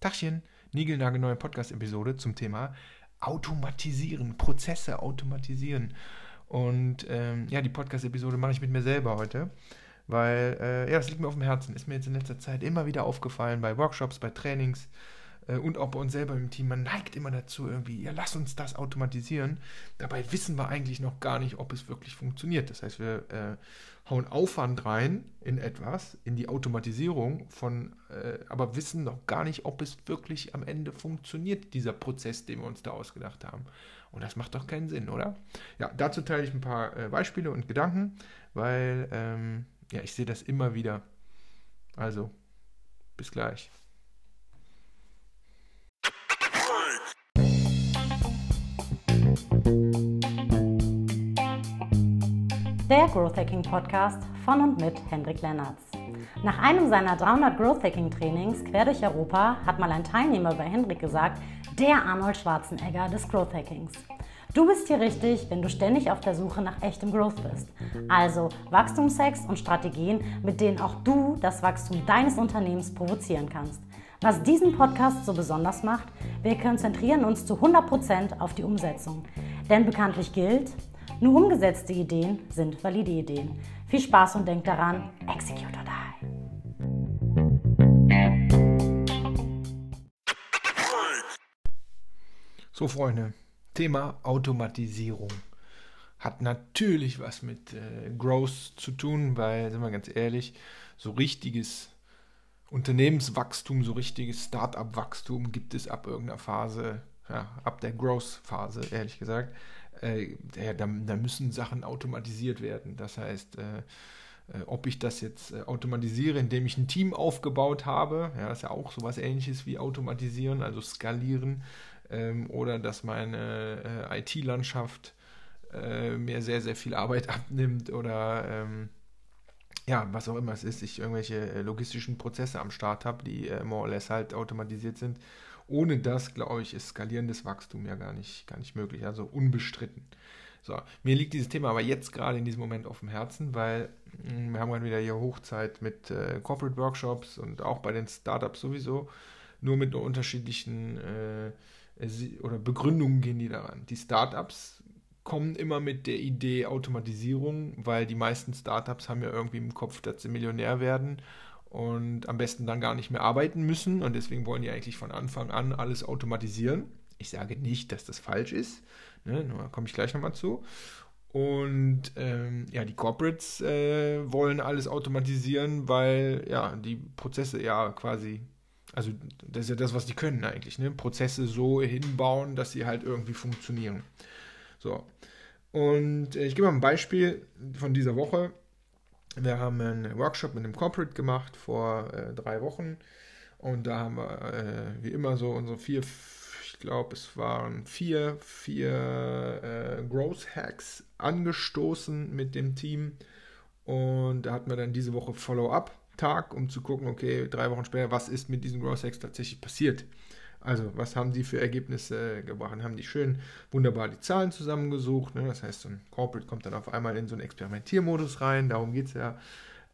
Tachchen, neue Podcast-Episode zum Thema Automatisieren, Prozesse automatisieren. Und ähm, ja, die Podcast-Episode mache ich mit mir selber heute, weil äh, ja, das liegt mir auf dem Herzen. Ist mir jetzt in letzter Zeit immer wieder aufgefallen bei Workshops, bei Trainings und auch bei uns selber im Team. Man neigt immer dazu, irgendwie, ja, lass uns das automatisieren. Dabei wissen wir eigentlich noch gar nicht, ob es wirklich funktioniert. Das heißt, wir äh, hauen Aufwand rein in etwas, in die Automatisierung von, äh, aber wissen noch gar nicht, ob es wirklich am Ende funktioniert, dieser Prozess, den wir uns da ausgedacht haben. Und das macht doch keinen Sinn, oder? Ja, dazu teile ich ein paar äh, Beispiele und Gedanken, weil ähm, ja, ich sehe das immer wieder. Also, bis gleich. Der Growth Hacking Podcast von und mit Hendrik Lennertz. Nach einem seiner 300 Growth Hacking Trainings quer durch Europa hat mal ein Teilnehmer bei Hendrik gesagt, der Arnold Schwarzenegger des Growth Hackings. Du bist hier richtig, wenn du ständig auf der Suche nach echtem Growth bist. Also Wachstumshacks und Strategien, mit denen auch du das Wachstum deines Unternehmens provozieren kannst. Was diesen Podcast so besonders macht, wir konzentrieren uns zu 100% auf die Umsetzung. Denn bekanntlich gilt, nur umgesetzte Ideen sind valide Ideen. Viel Spaß und denkt daran, execute or die. So Freunde, Thema Automatisierung hat natürlich was mit äh, Growth zu tun, weil, sind wir ganz ehrlich, so richtiges Unternehmenswachstum, so richtiges Start-up-Wachstum gibt es ab irgendeiner Phase, ja, ab der Growth-Phase, ehrlich gesagt äh, ja, da, da, müssen Sachen automatisiert werden. Das heißt, äh, äh, ob ich das jetzt äh, automatisiere, indem ich ein Team aufgebaut habe, ja, ist ja auch sowas ähnliches wie automatisieren, also skalieren, ähm, oder dass meine äh, IT-Landschaft äh, mir sehr, sehr viel Arbeit abnimmt oder ähm, ja, was auch immer es ist, ich irgendwelche logistischen Prozesse am Start habe, die äh, more or less halt automatisiert sind ohne das, glaube ich, ist skalierendes Wachstum ja gar nicht, gar nicht möglich, also unbestritten. So, mir liegt dieses Thema aber jetzt gerade in diesem Moment auf dem Herzen, weil hm, wir haben gerade wieder hier Hochzeit mit äh, Corporate Workshops und auch bei den Startups sowieso, nur mit nur unterschiedlichen äh, oder Begründungen gehen die daran. Die Startups kommen immer mit der Idee Automatisierung, weil die meisten Startups haben ja irgendwie im Kopf, dass sie Millionär werden und am besten dann gar nicht mehr arbeiten müssen und deswegen wollen die eigentlich von Anfang an alles automatisieren. Ich sage nicht, dass das falsch ist, ne, da komme ich gleich nochmal zu. Und ähm, ja, die Corporates äh, wollen alles automatisieren, weil ja, die Prozesse ja quasi, also das ist ja das, was die können eigentlich, ne? Prozesse so hinbauen, dass sie halt irgendwie funktionieren. So. Und äh, ich gebe mal ein Beispiel von dieser Woche. Wir haben einen Workshop mit einem Corporate gemacht vor äh, drei Wochen und da haben wir äh, wie immer so unsere vier, ich glaube es waren vier, vier äh, Growth Hacks angestoßen mit dem Team und da hatten wir dann diese Woche Follow-up-Tag, um zu gucken, okay, drei Wochen später, was ist mit diesen Growth Hacks tatsächlich passiert. Also, was haben die für Ergebnisse gebracht? Haben die schön wunderbar die Zahlen zusammengesucht. Ne? Das heißt, so ein Corporate kommt dann auf einmal in so einen Experimentiermodus rein. Darum geht es ja.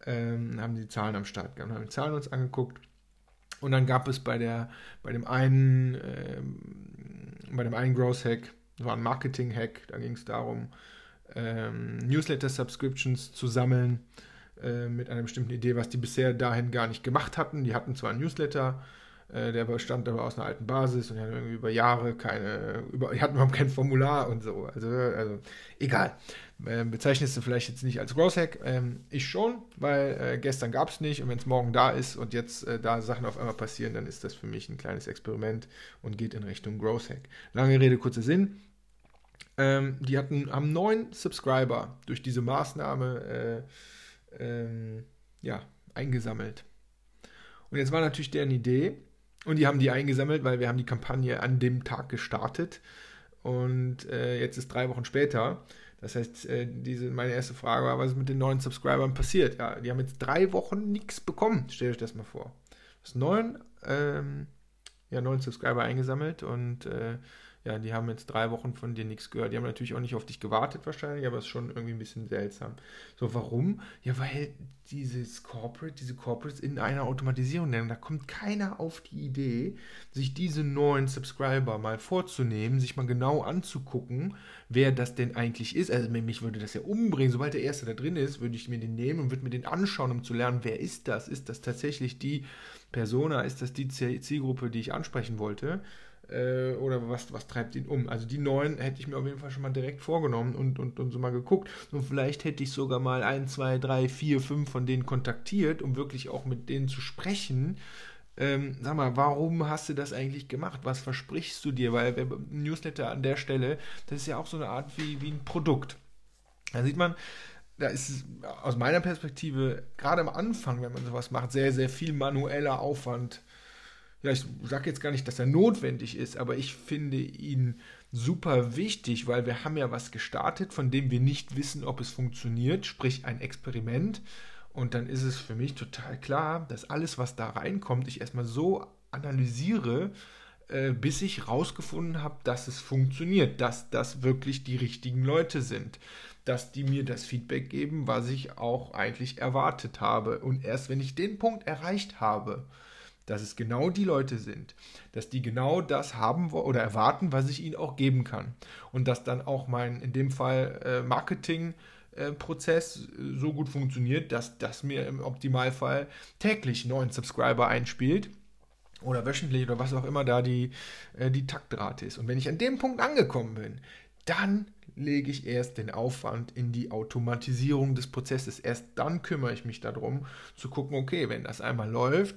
Ähm, haben die Zahlen am Start gehabt, haben die Zahlen uns angeguckt. Und dann gab es bei, der, bei dem einen, ähm, bei dem einen Growth Hack, das war ein Marketing Hack, da ging es darum, ähm, Newsletter Subscriptions zu sammeln äh, mit einer bestimmten Idee, was die bisher dahin gar nicht gemacht hatten. Die hatten zwar ein Newsletter, äh, der bestand aber aus einer alten Basis und die hatten irgendwie über Jahre keine, über, die hatten überhaupt kein Formular und so. Also, also egal. Ähm, bezeichnest du vielleicht jetzt nicht als Growth Hack? Ähm, ich schon, weil äh, gestern gab es nicht und wenn es morgen da ist und jetzt äh, da Sachen auf einmal passieren, dann ist das für mich ein kleines Experiment und geht in Richtung Growth Hack. Lange Rede, kurzer Sinn. Ähm, die hatten, haben neun Subscriber durch diese Maßnahme äh, ähm, ja, eingesammelt. Und jetzt war natürlich deren Idee, und die haben die eingesammelt, weil wir haben die Kampagne an dem Tag gestartet. Und äh, jetzt ist drei Wochen später. Das heißt, äh, diese, meine erste Frage war, was ist mit den neuen Subscribern passiert? Ja, die haben jetzt drei Wochen nichts bekommen. Stellt euch das mal vor. Das neun, ähm, ja, neun Subscriber eingesammelt und äh, ja, die haben jetzt drei Wochen von dir nichts gehört. Die haben natürlich auch nicht auf dich gewartet wahrscheinlich, aber es ist schon irgendwie ein bisschen seltsam. So, warum? Ja, weil dieses Corporate, diese Corporates in einer Automatisierung nennen. Da kommt keiner auf die Idee, sich diese neuen Subscriber mal vorzunehmen, sich mal genau anzugucken, wer das denn eigentlich ist. Also mich würde das ja umbringen. Sobald der Erste da drin ist, würde ich mir den nehmen und würde mir den anschauen, um zu lernen, wer ist das? Ist das tatsächlich die Persona? Ist das die Zielgruppe, die ich ansprechen wollte? Äh, oder was, was treibt ihn um. Also die neun hätte ich mir auf jeden Fall schon mal direkt vorgenommen und, und, und so mal geguckt. Und vielleicht hätte ich sogar mal ein, zwei, drei, vier, fünf von denen kontaktiert, um wirklich auch mit denen zu sprechen. Ähm, sag mal, warum hast du das eigentlich gemacht? Was versprichst du dir? Weil ein Newsletter an der Stelle, das ist ja auch so eine Art wie, wie ein Produkt. Da sieht man, da ist aus meiner Perspektive gerade am Anfang, wenn man sowas macht, sehr, sehr viel manueller Aufwand ja, ich sage jetzt gar nicht, dass er notwendig ist, aber ich finde ihn super wichtig, weil wir haben ja was gestartet, von dem wir nicht wissen, ob es funktioniert, sprich ein Experiment. Und dann ist es für mich total klar, dass alles, was da reinkommt, ich erstmal so analysiere, äh, bis ich rausgefunden habe, dass es funktioniert, dass das wirklich die richtigen Leute sind, dass die mir das Feedback geben, was ich auch eigentlich erwartet habe. Und erst wenn ich den Punkt erreicht habe, dass es genau die Leute sind, dass die genau das haben oder erwarten, was ich ihnen auch geben kann. Und dass dann auch mein, in dem Fall, äh, Marketing-Prozess äh, so gut funktioniert, dass das mir im Optimalfall täglich neuen Subscriber einspielt oder wöchentlich oder was auch immer da die, äh, die Taktrate ist. Und wenn ich an dem Punkt angekommen bin, dann lege ich erst den Aufwand in die Automatisierung des Prozesses. Erst dann kümmere ich mich darum, zu gucken, okay, wenn das einmal läuft,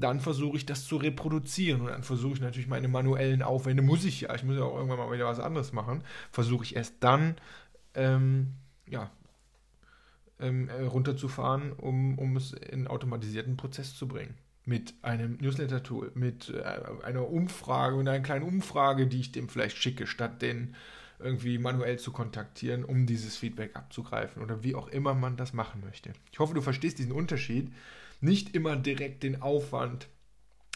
dann versuche ich das zu reproduzieren und dann versuche ich natürlich meine manuellen Aufwände, muss ich ja, ich muss ja auch irgendwann mal wieder was anderes machen, versuche ich erst dann, ähm, ja, ähm, äh, runterzufahren, um, um es in einen automatisierten Prozess zu bringen. Mit einem Newsletter-Tool, mit äh, einer Umfrage, mit einer kleinen Umfrage, die ich dem vielleicht schicke, statt den irgendwie manuell zu kontaktieren, um dieses Feedback abzugreifen oder wie auch immer man das machen möchte. Ich hoffe, du verstehst diesen Unterschied nicht immer direkt den Aufwand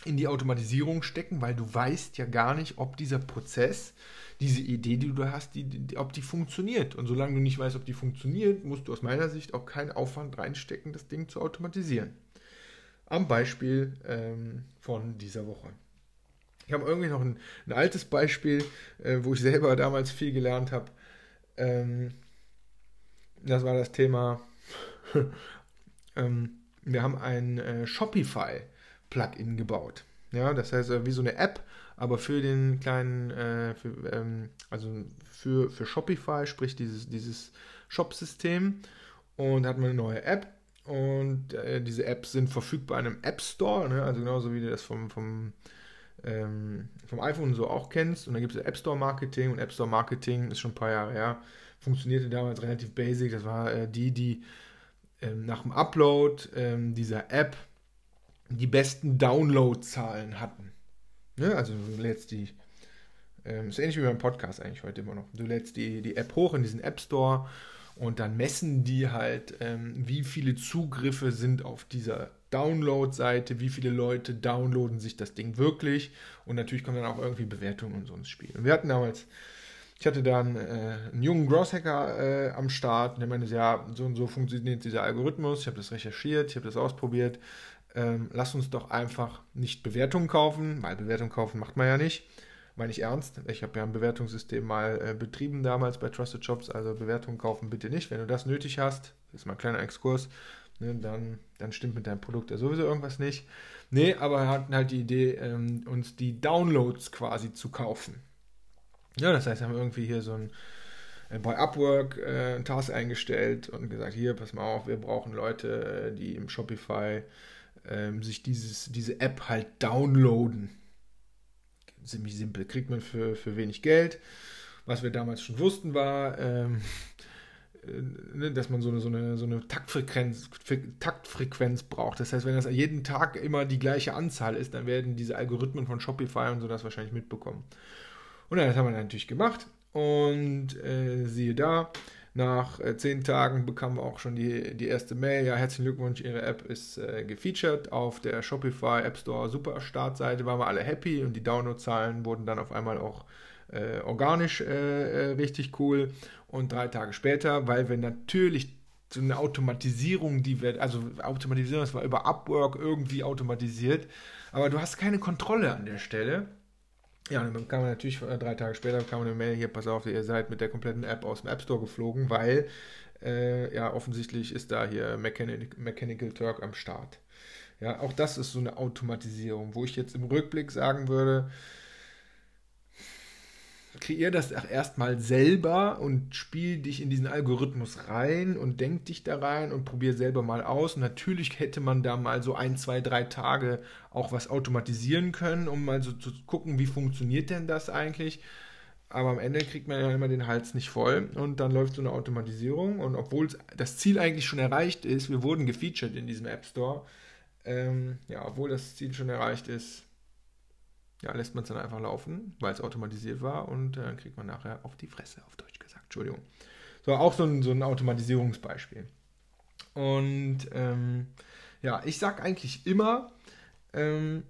in die Automatisierung stecken, weil du weißt ja gar nicht, ob dieser Prozess, diese Idee, die du da hast, die, die, ob die funktioniert. Und solange du nicht weißt, ob die funktioniert, musst du aus meiner Sicht auch keinen Aufwand reinstecken, das Ding zu automatisieren. Am Beispiel ähm, von dieser Woche. Ich habe irgendwie noch ein, ein altes Beispiel, äh, wo ich selber damals viel gelernt habe. Ähm, das war das Thema ähm, wir haben ein äh, Shopify-Plugin gebaut. Ja, das heißt, äh, wie so eine App, aber für den kleinen, äh, für, ähm, also für, für Shopify, sprich dieses, dieses Shop-System. Und da hat man eine neue App. Und äh, diese Apps sind verfügbar in einem App Store, ne? also genauso wie du das vom, vom, ähm, vom iPhone so auch kennst. Und dann gibt es App Store Marketing und App Store Marketing ist schon ein paar Jahre her. Funktionierte damals relativ basic. Das war äh, die, die ähm, nach dem Upload ähm, dieser App die besten Downloadzahlen hatten. Ne? Also du lädst die, ähm, ist ähnlich wie beim Podcast eigentlich heute immer noch. Du lädst die, die App hoch in diesen App Store und dann messen die halt, ähm, wie viele Zugriffe sind auf dieser Download-Seite, wie viele Leute downloaden sich das Ding wirklich und natürlich kommen dann auch irgendwie Bewertungen und so ins Spiel. Und wir hatten damals ich hatte dann äh, einen jungen Growth-Hacker äh, am Start der meinte, ja, so und so funktioniert dieser Algorithmus. Ich habe das recherchiert, ich habe das ausprobiert. Ähm, lass uns doch einfach nicht Bewertungen kaufen, weil Bewertungen kaufen macht man ja nicht. Meine ich ernst. Ich habe ja ein Bewertungssystem mal äh, betrieben damals bei Trusted Shops, also Bewertungen kaufen bitte nicht. Wenn du das nötig hast, ist mal ein kleiner Exkurs, ne, dann, dann stimmt mit deinem Produkt ja sowieso irgendwas nicht. Nee, aber wir hatten halt die Idee, ähm, uns die Downloads quasi zu kaufen. Ja, das heißt, wir haben irgendwie hier so ein äh, bei Upwork äh, Task eingestellt und gesagt, hier, pass mal auf, wir brauchen Leute, äh, die im Shopify äh, sich dieses, diese App halt downloaden. Ziemlich simpel, kriegt man für, für wenig Geld. Was wir damals schon wussten war, ähm, äh, ne, dass man so eine, so eine, so eine Taktfrequenz, Taktfrequenz braucht. Das heißt, wenn das jeden Tag immer die gleiche Anzahl ist, dann werden diese Algorithmen von Shopify und so das wahrscheinlich mitbekommen. Und das haben wir natürlich gemacht. Und äh, siehe da, nach äh, zehn Tagen bekamen wir auch schon die, die erste Mail. Ja, herzlichen Glückwunsch, Ihre App ist äh, gefeatured auf der Shopify App Store Super Startseite. Waren wir alle happy und die Downloadzahlen wurden dann auf einmal auch äh, organisch äh, richtig cool. Und drei Tage später, weil wir natürlich so eine Automatisierung, die wird, also Automatisierung, das war über Upwork irgendwie automatisiert, aber du hast keine Kontrolle an der Stelle. Ja, und dann kam man natürlich drei Tage später kam eine Mail hier, pass auf, ihr seid mit der kompletten App aus dem App Store geflogen, weil äh, ja offensichtlich ist da hier Mechanic, Mechanical Turk am Start. Ja, auch das ist so eine Automatisierung, wo ich jetzt im Rückblick sagen würde, kreier das erstmal selber und spiel dich in diesen Algorithmus rein und denk dich da rein und probier selber mal aus. Und natürlich hätte man da mal so ein, zwei, drei Tage auch was automatisieren können, um mal so zu gucken, wie funktioniert denn das eigentlich. Aber am Ende kriegt man ja immer den Hals nicht voll und dann läuft so eine Automatisierung. Und obwohl das Ziel eigentlich schon erreicht ist, wir wurden gefeatured in diesem App Store, ähm, ja, obwohl das Ziel schon erreicht ist, ja, lässt man es dann einfach laufen, weil es automatisiert war und dann äh, kriegt man nachher auf die Fresse, auf Deutsch gesagt. Entschuldigung. So, auch so ein, so ein Automatisierungsbeispiel. Und ähm, ja, ich sage eigentlich immer, ähm,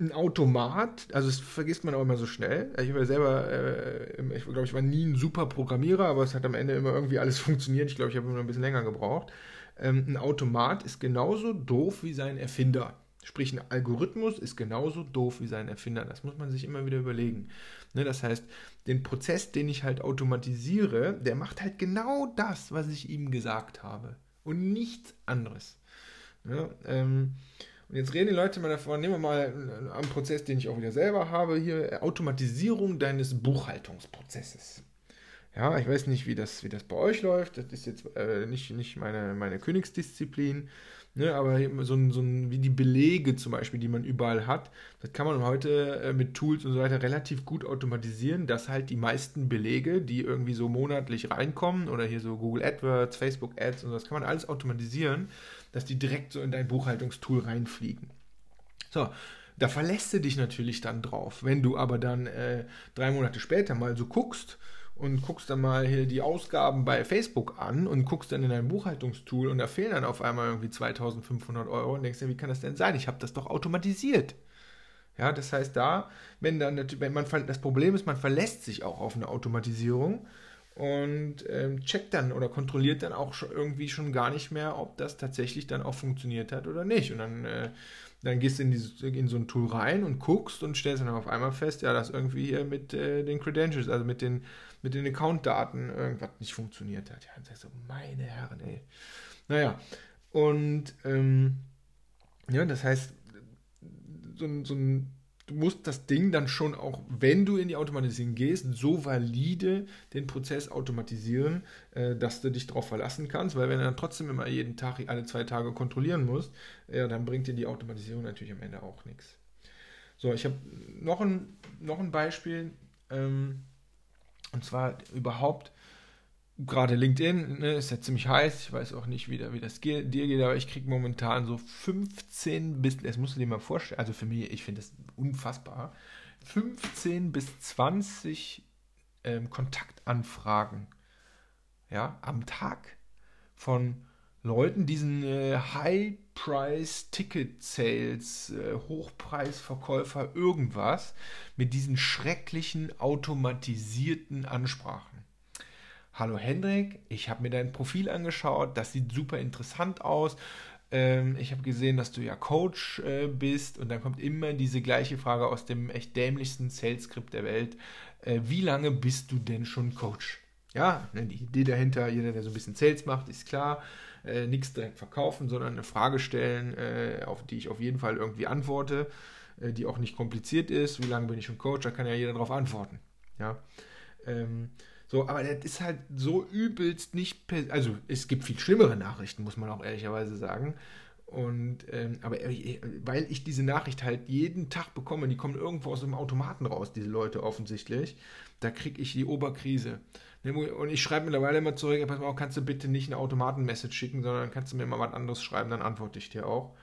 ein Automat, also das vergisst man auch immer so schnell. Ich ja selber, äh, ich glaube, ich war nie ein super Programmierer, aber es hat am Ende immer irgendwie alles funktioniert. Ich glaube, ich habe immer ein bisschen länger gebraucht. Ähm, ein Automat ist genauso doof wie sein Erfinder. Sprich, ein Algorithmus ist genauso doof wie sein Erfinder. Das muss man sich immer wieder überlegen. Ne, das heißt, den Prozess, den ich halt automatisiere, der macht halt genau das, was ich ihm gesagt habe. Und nichts anderes. Ja, ähm, und jetzt reden die Leute mal davon, nehmen wir mal einen Prozess, den ich auch wieder selber habe, hier Automatisierung deines Buchhaltungsprozesses. Ja, ich weiß nicht, wie das, wie das bei euch läuft. Das ist jetzt äh, nicht, nicht meine, meine Königsdisziplin. Ne, aber so ein, so ein, wie die Belege zum Beispiel, die man überall hat, das kann man heute äh, mit Tools und so weiter relativ gut automatisieren, dass halt die meisten Belege, die irgendwie so monatlich reinkommen oder hier so Google AdWords, Facebook Ads und das kann man alles automatisieren, dass die direkt so in dein Buchhaltungstool reinfliegen. So, da verlässt du dich natürlich dann drauf. Wenn du aber dann äh, drei Monate später mal so guckst, und guckst dann mal hier die Ausgaben bei Facebook an und guckst dann in dein Buchhaltungstool und da fehlen dann auf einmal irgendwie 2500 Euro und denkst dir, wie kann das denn sein? Ich habe das doch automatisiert. Ja, das heißt da, wenn dann, wenn man, das Problem ist, man verlässt sich auch auf eine Automatisierung und ähm, checkt dann oder kontrolliert dann auch schon irgendwie schon gar nicht mehr, ob das tatsächlich dann auch funktioniert hat oder nicht. Und dann, äh, dann gehst du in, in so ein Tool rein und guckst und stellst dann auf einmal fest, ja, dass irgendwie hier mit äh, den Credentials, also mit den mit den Account-Daten irgendwas nicht funktioniert hat. Ja, und sagst so, meine Herren, ey. Naja, und ähm, ja, das heißt, so, so ein, du musst das Ding dann schon auch, wenn du in die Automatisierung gehst, so valide den Prozess automatisieren, äh, dass du dich darauf verlassen kannst, weil wenn du dann trotzdem immer jeden Tag, alle zwei Tage kontrollieren musst, ja, dann bringt dir die Automatisierung natürlich am Ende auch nichts. So, ich habe noch ein, noch ein Beispiel. Ähm, und zwar überhaupt, gerade LinkedIn ne, ist ja ziemlich heiß. Ich weiß auch nicht, wie, da, wie das dir geht, aber ich kriege momentan so 15 bis, das musst du dir mal vorstellen, also für mich, ich finde das unfassbar, 15 bis 20 ähm, Kontaktanfragen ja, am Tag von Leuten, diesen äh, High-Price-Ticket-Sales, äh, Hochpreisverkäufer, irgendwas, mit diesen schrecklichen automatisierten Ansprachen. Hallo Hendrik, ich habe mir dein Profil angeschaut, das sieht super interessant aus. Ähm, ich habe gesehen, dass du ja Coach äh, bist und dann kommt immer diese gleiche Frage aus dem echt dämlichsten Sales-Skript der Welt. Äh, wie lange bist du denn schon Coach? Ja, ne, die Idee dahinter, jeder, der so ein bisschen Sales macht, ist klar äh, nichts direkt verkaufen, sondern eine Frage stellen, auf die ich auf jeden Fall irgendwie antworte, die auch nicht kompliziert ist. Wie lange bin ich schon Coach? Da kann ja jeder darauf antworten. Ja. Ähm, so, aber das ist halt so übelst nicht. Also, es gibt viel schlimmere Nachrichten, muss man auch ehrlicherweise sagen. Und, ähm, aber äh, weil ich diese Nachricht halt jeden Tag bekomme, die kommen irgendwo aus dem Automaten raus, diese Leute offensichtlich, da kriege ich die Oberkrise. Ne, und ich schreibe mittlerweile immer zurück, pass mal, kannst du bitte nicht eine Automaten-Message schicken, sondern kannst du mir mal was anderes schreiben, dann antworte ich dir auch.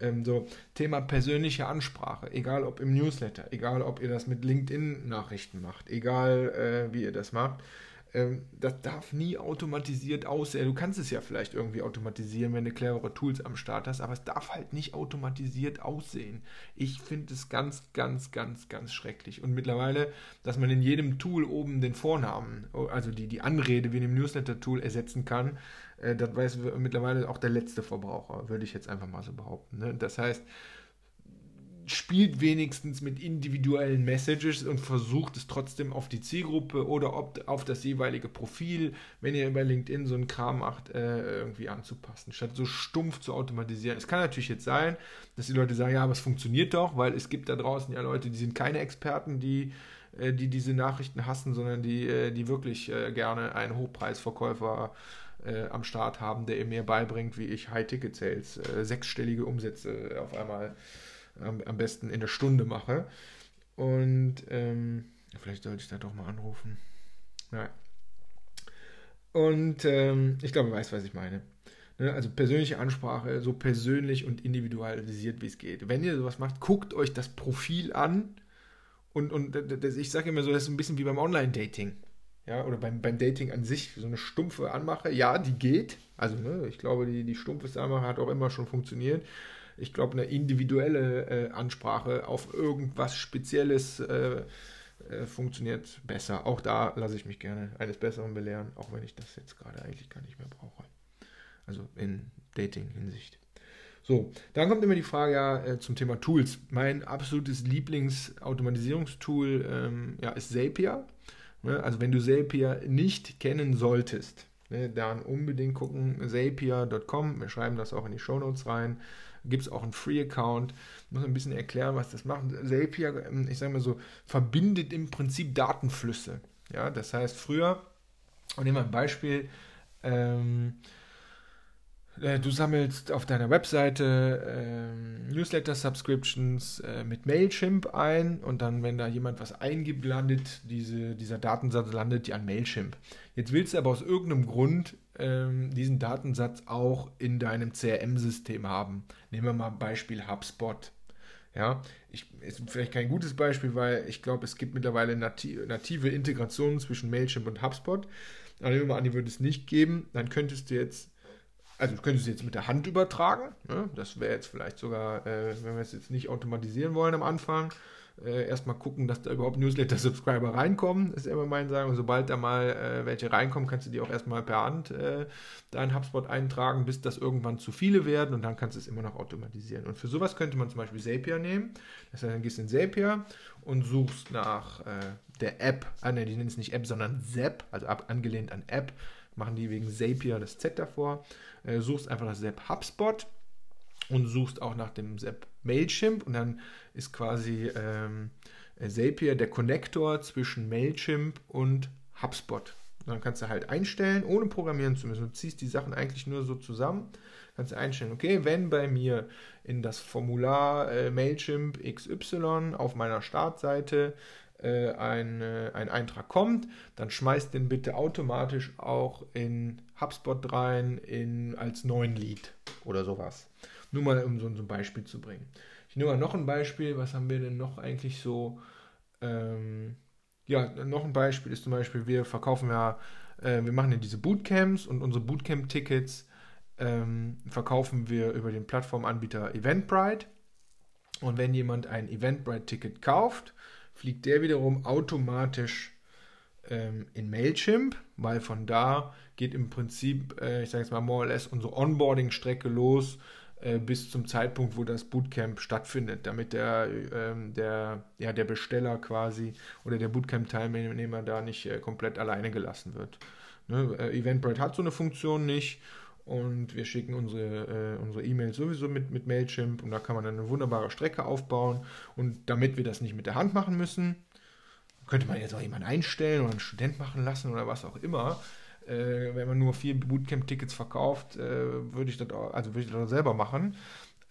Ähm, so, Thema persönliche Ansprache, egal ob im Newsletter, egal ob ihr das mit LinkedIn-Nachrichten macht, egal äh, wie ihr das macht. ähm, das darf nie automatisiert aussehen. Du kannst es ja vielleicht irgendwie automatisieren, wenn du clevere Tools am Start hast, aber es darf halt nicht automatisiert aussehen. Ich finde es ganz, ganz, ganz, ganz schrecklich. Und mittlerweile, dass man in jedem Tool oben den Vornamen, also die, die Anrede wie in dem Newsletter-Tool ersetzen kann, äh, das weiß mittlerweile auch der letzte Verbraucher, würde ich jetzt einfach mal so behaupten. Ne? Das heißt, spielt wenigstens mit individuellen Messages und versucht es trotzdem auf die Zielgruppe oder auf das jeweilige Profil, wenn ihr über LinkedIn so einen Kram macht, äh, irgendwie anzupassen, statt so stumpf zu automatisieren. Es kann natürlich jetzt sein, dass die Leute sagen, ja, aber es funktioniert doch, weil es gibt da draußen ja Leute, die sind keine Experten, die äh, die diese Nachrichten hassen, sondern die, äh, die wirklich gerne einen Hochpreisverkäufer am Start haben, der mir beibringt, wie ich High-Ticket-Sales, sechsstellige Umsätze auf einmal am, am besten in der Stunde mache. Und ähm, vielleicht sollte ich da doch mal anrufen. Naja. Und ähm, ich glaube, du weißt, was ich meine. Ne? Also persönliche Ansprache, so persönlich und individualisiert, wie es geht. Wenn ihr sowas macht, guckt euch das Profil an. Und, und das, ich sage immer so, das ist ein bisschen wie beim Online-Dating. Ja, oder beim, beim Dating an sich, so eine stumpfe Anmache, ja, die geht. Also, ne, ich glaube, die, die stumpfe Anmache hat auch immer schon funktioniert ich glaube, eine individuelle äh, Ansprache auf irgendwas Spezielles äh, äh, funktioniert besser. Auch da lasse ich mich gerne eines Besseren belehren, auch wenn ich das jetzt gerade eigentlich gar nicht mehr brauche. Also in Dating-Hinsicht. So, dann kommt immer die Frage ja, äh, zum Thema Tools. Mein absolutes Lieblingsautomatisierungstool ähm, ja, ist Zapier. Ne? Also wenn du Zapier nicht kennen solltest, ne, dann unbedingt gucken, zapier.com. Wir schreiben das auch in die Shownotes rein gibt es auch einen Free-Account. Muss ein bisschen erklären, was das macht. Zapier, ähm, ich sage mal so, verbindet im Prinzip Datenflüsse. Ja, das heißt, früher, und nehmen wir ein Beispiel, ähm, äh, Du sammelst auf deiner Webseite äh, Newsletter-Subscriptions äh, mit Mailchimp ein und dann, wenn da jemand was eingibt, landet diese, dieser Datensatz landet an Mailchimp. Jetzt willst du aber aus irgendeinem Grund ähm, diesen Datensatz auch in deinem CRM-System haben. Nehmen wir mal Beispiel HubSpot. Ja, ich, ist vielleicht kein gutes Beispiel, weil ich glaube, es gibt mittlerweile native, native Integrationen zwischen Mailchimp und HubSpot. Aber nehmen wir mal an, die würde es nicht geben, dann könntest du jetzt, also könntest du jetzt mit der Hand übertragen. Ne? Das wäre jetzt vielleicht sogar, äh, wenn wir es jetzt nicht automatisieren wollen am Anfang, äh, erstmal gucken, dass da überhaupt Newsletter-Subscriber reinkommen, ist immer mein Sagen. Und sobald da mal äh, welche reinkommen, kannst du die auch erstmal per Hand äh, deinen HubSpot eintragen, bis das irgendwann zu viele werden und dann kannst du es immer noch automatisieren. Und für sowas könnte man zum Beispiel Zapier nehmen. Das heißt, dann gehst du in Zapier und suchst nach äh, der App, ah ne, die nennen es nicht App, sondern Zap, also ab, angelehnt an App, machen die wegen Zapier das Z davor. Äh, suchst einfach das Zap HubSpot und suchst auch nach dem Zap Mailchimp und dann ist quasi ähm, Zapier der Connector zwischen Mailchimp und HubSpot. Und dann kannst du halt einstellen, ohne programmieren zu müssen. Du ziehst die Sachen eigentlich nur so zusammen. Kannst du einstellen, okay, wenn bei mir in das Formular äh, Mailchimp XY auf meiner Startseite äh, ein, äh, ein Eintrag kommt, dann schmeißt den bitte automatisch auch in HubSpot rein in, als neuen Lead oder sowas. Nur mal um so, ein Beispiel zu bringen. Ich nehme mal noch ein Beispiel. Was haben wir denn noch eigentlich so? Ähm, ja, noch ein Beispiel ist zum Beispiel, wir verkaufen ja, äh, wir machen ja diese Bootcamps und unsere Bootcamp-Tickets ähm, verkaufen wir über den Plattformanbieter Eventbrite. Und wenn jemand ein Eventbrite-Ticket kauft, fliegt der wiederum automatisch ähm, in Mailchimp, weil von da geht im Prinzip, äh, ich sage jetzt mal more or less, unsere Onboarding-Strecke los äh, bis zum Zeitpunkt, wo das Bootcamp stattfindet, damit der, ähm, der, ja, der Besteller quasi oder der Bootcamp-Teilnehmer da nicht äh, komplett alleine gelassen wird. Ne? Äh, Eventbrite hat so eine Funktion nicht und wir schicken unsere, äh, unsere E-Mails sowieso mit, mit Mailchimp und da kann man dann eine wunderbare Strecke aufbauen und damit wir das nicht mit der Hand machen müssen, könnte man jetzt auch jemanden einstellen oder einen Student machen lassen oder was auch immer, äh, wenn man nur vier Bootcamp-Tickets verkauft, äh, würde ich das auch, also würde ich das selber machen.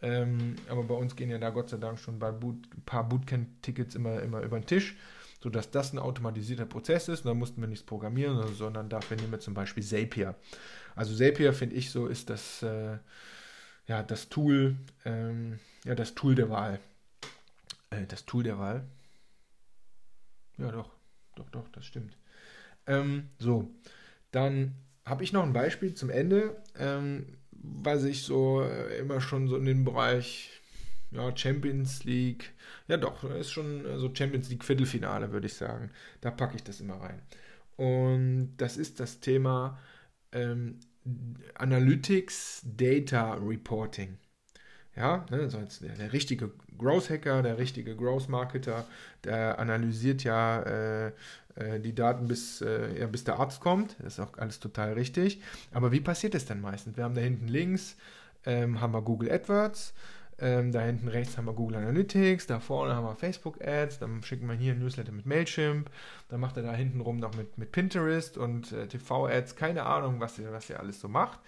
Ähm, aber bei uns gehen ja da Gott sei Dank schon bei Boot, ein paar Bootcamp-Tickets immer, immer über den Tisch, sodass das ein automatisierter Prozess ist. Und da mussten wir nichts programmieren, sondern dafür nehmen wir zum Beispiel Zapier. Also Zapier finde ich so ist das, äh, ja, das Tool, ähm, ja, das Tool der Wahl. Äh, das Tool der Wahl. Ja, doch, doch, doch, das stimmt. Ähm, so, dann habe ich noch ein Beispiel zum Ende, ähm, was ich so äh, immer schon so in den Bereich ja, Champions League, ja doch, ist schon so Champions League Viertelfinale, würde ich sagen. Da packe ich das immer rein. Und das ist das Thema ähm, Analytics Data Reporting. Ja, ne, also der, der, richtige Growth Hacker, der richtige Growth Marketer, der analysiert ja äh, äh, die Daten bis, äh, ja, bis der Arzt kommt. Das ist auch alles total richtig. Aber wie passiert das denn meistens? Wir haben da hinten links ähm, haben wir Google AdWords, ähm, da hinten rechts haben wir Google Analytics, da vorne haben wir Facebook Ads, dann schicken wir hier ein Newsletter mit Mailchimp, dann macht er da hinten rum noch mit, mit Pinterest und äh, TV Ads, keine Ahnung, was er was alles so macht.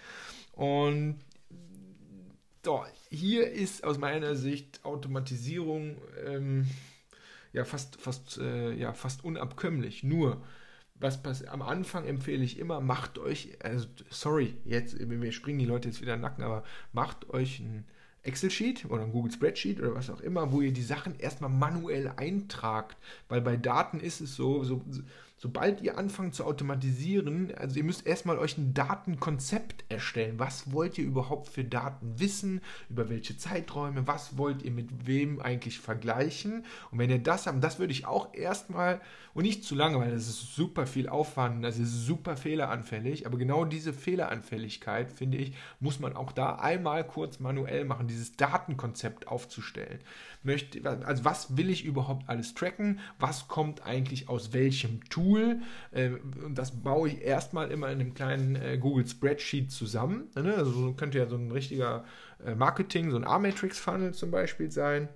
Und so, hier ist aus meiner Sicht Automatisierung ähm, ja fast, fast, äh, ja, fast unabkömmlich. Nur, was passiert, am Anfang empfehle ich immer, macht euch, also sorry, jetzt, mir springen die Leute jetzt wieder in den Nacken, aber macht euch ein Excel-Sheet oder ein Google Spreadsheet oder was auch immer, wo ihr die Sachen erstmal manuell eintragt. Weil bei Daten ist es so, so sobald ihr anfangt zu automatisieren, also ihr müsst erstmal euch ein Datenkonzept erstellen. Was wollt ihr überhaupt für Daten wissen? Über welche Zeiträume? Was wollt ihr mit wem eigentlich vergleichen? Und wenn ihr das habt, das würde ich auch erstmal, und nicht zu lange, weil das ist super viel Aufwand, das ist super fehleranfällig, aber genau diese Fehleranfälligkeit, finde ich, muss man auch da einmal kurz manuell machen, dieses Datenkonzept aufzustellen. Möchte, also was will ich überhaupt alles tracken? Was kommt eigentlich aus welchem Tool? Tool. Äh, und das baue ich erstmal immer in einem kleinen äh, Google Spreadsheet zusammen. Ne? Also könnte ja so ein richtiger äh, Marketing, so ein A-Matrix-Funnel zum Beispiel sein.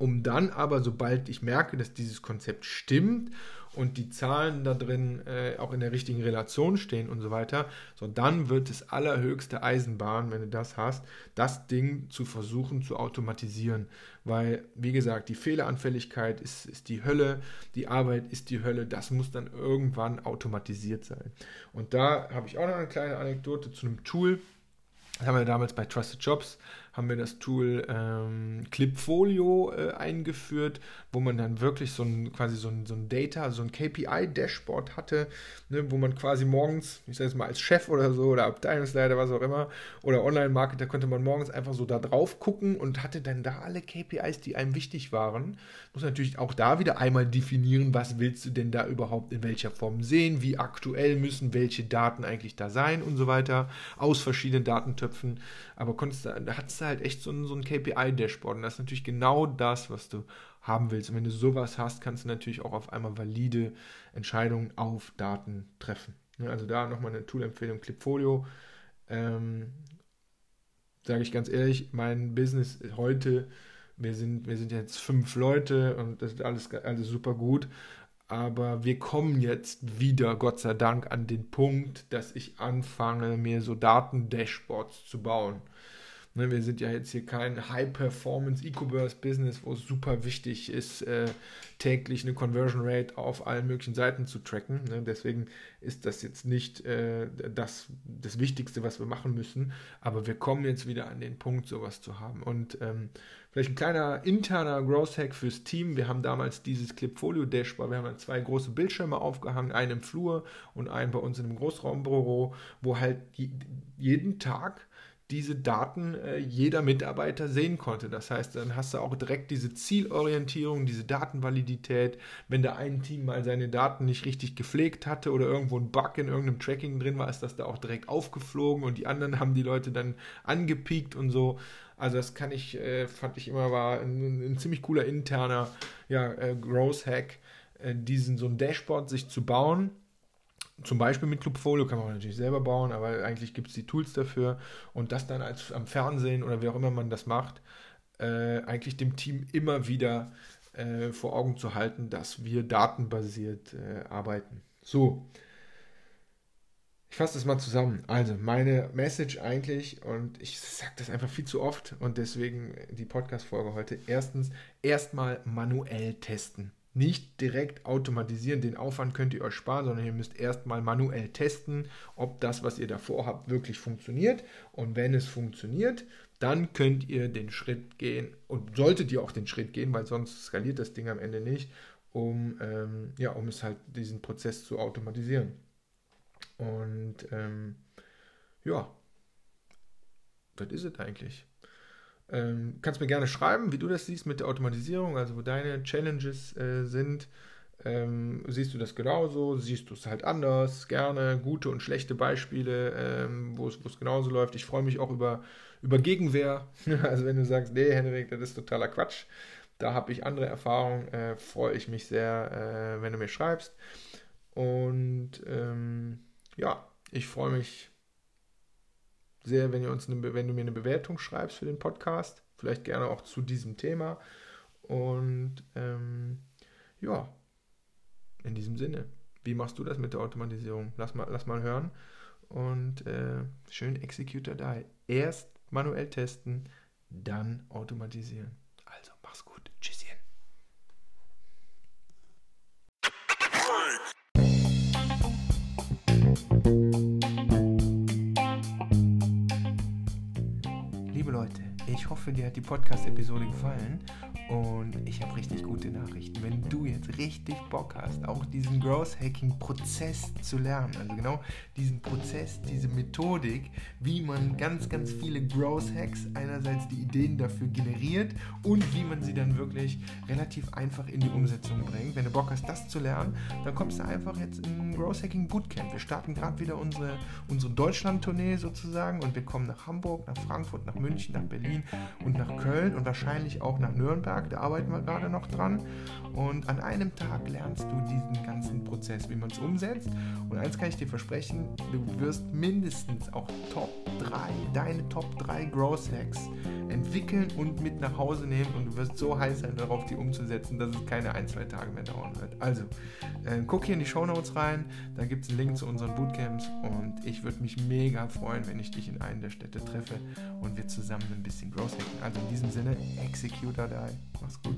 Um dann aber, sobald ich merke, dass dieses Konzept stimmt und die Zahlen da drin äh, auch in der richtigen Relation stehen und so weiter, so dann wird es allerhöchste Eisenbahn, wenn du das hast, das Ding zu versuchen zu automatisieren. Weil, wie gesagt, die Fehleranfälligkeit ist, ist die Hölle, die Arbeit ist die Hölle, das muss dann irgendwann automatisiert sein. Und da habe ich auch noch eine kleine Anekdote zu einem Tool. Das haben wir damals bei Trusted Jobs haben wir das Tool ähm, Clipfolio äh, eingeführt, wo man dann wirklich so ein quasi so ein, so ein Data, so ein KPI-Dashboard hatte, ne, wo man quasi morgens, ich sage jetzt mal als Chef oder so oder Abteilungsleiter, was auch immer, oder Online-Marketer konnte man morgens einfach so da drauf gucken und hatte dann da alle KPIs, die einem wichtig waren. Muss natürlich auch da wieder einmal definieren, was willst du denn da überhaupt in welcher Form sehen, wie aktuell müssen welche Daten eigentlich da sein und so weiter, aus verschiedenen Datentöpfen. Aber konntest, da es halt echt so ein, so ein KPI-Dashboard. Und das ist natürlich genau das, was du haben willst. Und wenn du sowas hast, kannst du natürlich auch auf einmal valide Entscheidungen auf Daten treffen. Also da nochmal eine Tool-Empfehlung, Clipfolio. Ähm, Sage ich ganz ehrlich, mein Business heute, wir sind, wir sind jetzt fünf Leute und das ist alles, alles super gut. Aber wir kommen jetzt wieder, Gott sei Dank, an den Punkt, dass ich anfange, mir so Daten-Dashboards zu bauen. Ne, wir sind ja jetzt hier kein High-Performance E-Commerce-Business, wo es super wichtig ist, äh, täglich eine Conversion Rate auf allen möglichen Seiten zu tracken. Ne? Deswegen ist das jetzt nicht äh, das, das Wichtigste, was wir machen müssen. Aber wir kommen jetzt wieder an den Punkt, sowas zu haben. Und ähm, vielleicht ein kleiner interner Growth Hack fürs Team. Wir haben damals dieses Clipfolio Dashboard. Wir haben zwei große Bildschirme aufgehangen, einen im Flur und einen bei uns in einem Großraumbüro, wo halt jeden Tag diese Daten äh, jeder Mitarbeiter sehen konnte. Das heißt, dann hast du auch direkt diese Zielorientierung, diese Datenvalidität. Wenn da ein Team mal seine Daten nicht richtig gepflegt hatte oder irgendwo ein Bug in irgendeinem Tracking drin war, ist das da auch direkt aufgeflogen und die anderen haben die Leute dann angepiekt und so. Also das kann ich, äh, fand ich immer war ein, ein ziemlich cooler interner ja, äh, Growth Hack, äh, diesen so ein Dashboard sich zu bauen zum Beispiel mit Clubfolio kann man natürlich selber bauen, aber eigentlich gibt es die Tools dafür und das dann als am Fernsehen oder wie auch immer man das macht, äh, eigentlich dem Team immer wieder äh, vor Augen zu halten, dass wir datenbasiert äh, arbeiten. So, ich fasse das mal zusammen. Also, meine Message eigentlich, und ich sage das einfach viel zu oft und deswegen die Podcast-Folge heute. Erstens, erstmal manuell testen nicht direkt automatisieren. Den Aufwand könnt ihr euch sparen, sondern ihr müsst erstmal manuell testen, ob das, was ihr davor habt, wirklich funktioniert. Und wenn es funktioniert, dann könnt ihr den Schritt gehen und solltet ihr auch den Schritt gehen, weil sonst skaliert das Ding am Ende nicht um, ähm, ja, um es halt diesen Prozess zu automatisieren. Und ähm, ja, das ist es eigentlich. Ähm, kannst mir gerne schreiben, wie du das siehst mit der Automatisierung, also wo deine Challenges äh, sind. Ähm, siehst du das genauso? Siehst du es halt anders? Gerne gute und schlechte Beispiele, ähm, wo es genauso läuft. Ich freue mich auch über, über Gegenwehr. also wenn du sagst, nee, Henrik, das ist totaler Quatsch, da habe ich andere Erfahrungen, äh, freue ich mich sehr, äh, wenn du mir schreibst. Und ähm, ja, ich freue mich sehr, wenn, ihr uns eine, wenn du mir eine Bewertung schreibst für den Podcast. Vielleicht gerne auch zu diesem Thema. Und ähm, ja, in diesem Sinne, wie machst du das mit der Automatisierung? Lass mal, lass mal hören. Und äh, schön Executor Die. Erst manuell testen, dann automatisieren. Hoffe, dir hat die Podcast-Episode gefallen und ich habe richtig gute Nachrichten. Wenn du jetzt richtig Bock hast, auch diesen Growth Hacking Prozess zu lernen, also genau diesen Prozess, diese Methodik, wie man ganz, ganz viele Growth Hacks einerseits die Ideen dafür generiert und wie man sie dann wirklich relativ einfach in die Umsetzung bringt. Wenn du Bock hast, das zu lernen, dann kommst du einfach jetzt in Growth Hacking Bootcamp. Wir starten gerade wieder unsere, unsere Deutschland-Tournee sozusagen und wir kommen nach Hamburg, nach Frankfurt, nach München, nach Berlin und nach Köln und wahrscheinlich auch nach Nürnberg. Tag, da arbeiten wir gerade noch dran. Und an einem Tag lernst du diesen ganzen Prozess, wie man es umsetzt. Und eins kann ich dir versprechen, du wirst mindestens auch Top 3, deine Top 3 Growth Hacks entwickeln und mit nach Hause nehmen. Und du wirst so heiß sein darauf, die umzusetzen, dass es keine ein, zwei Tage mehr dauern wird. Also, äh, guck hier in die Show Notes rein, da gibt es einen Link zu unseren Bootcamps. Und ich würde mich mega freuen, wenn ich dich in einen der Städte treffe und wir zusammen ein bisschen Growth hacken. Also in diesem Sinne, execute or die. Mach's gut.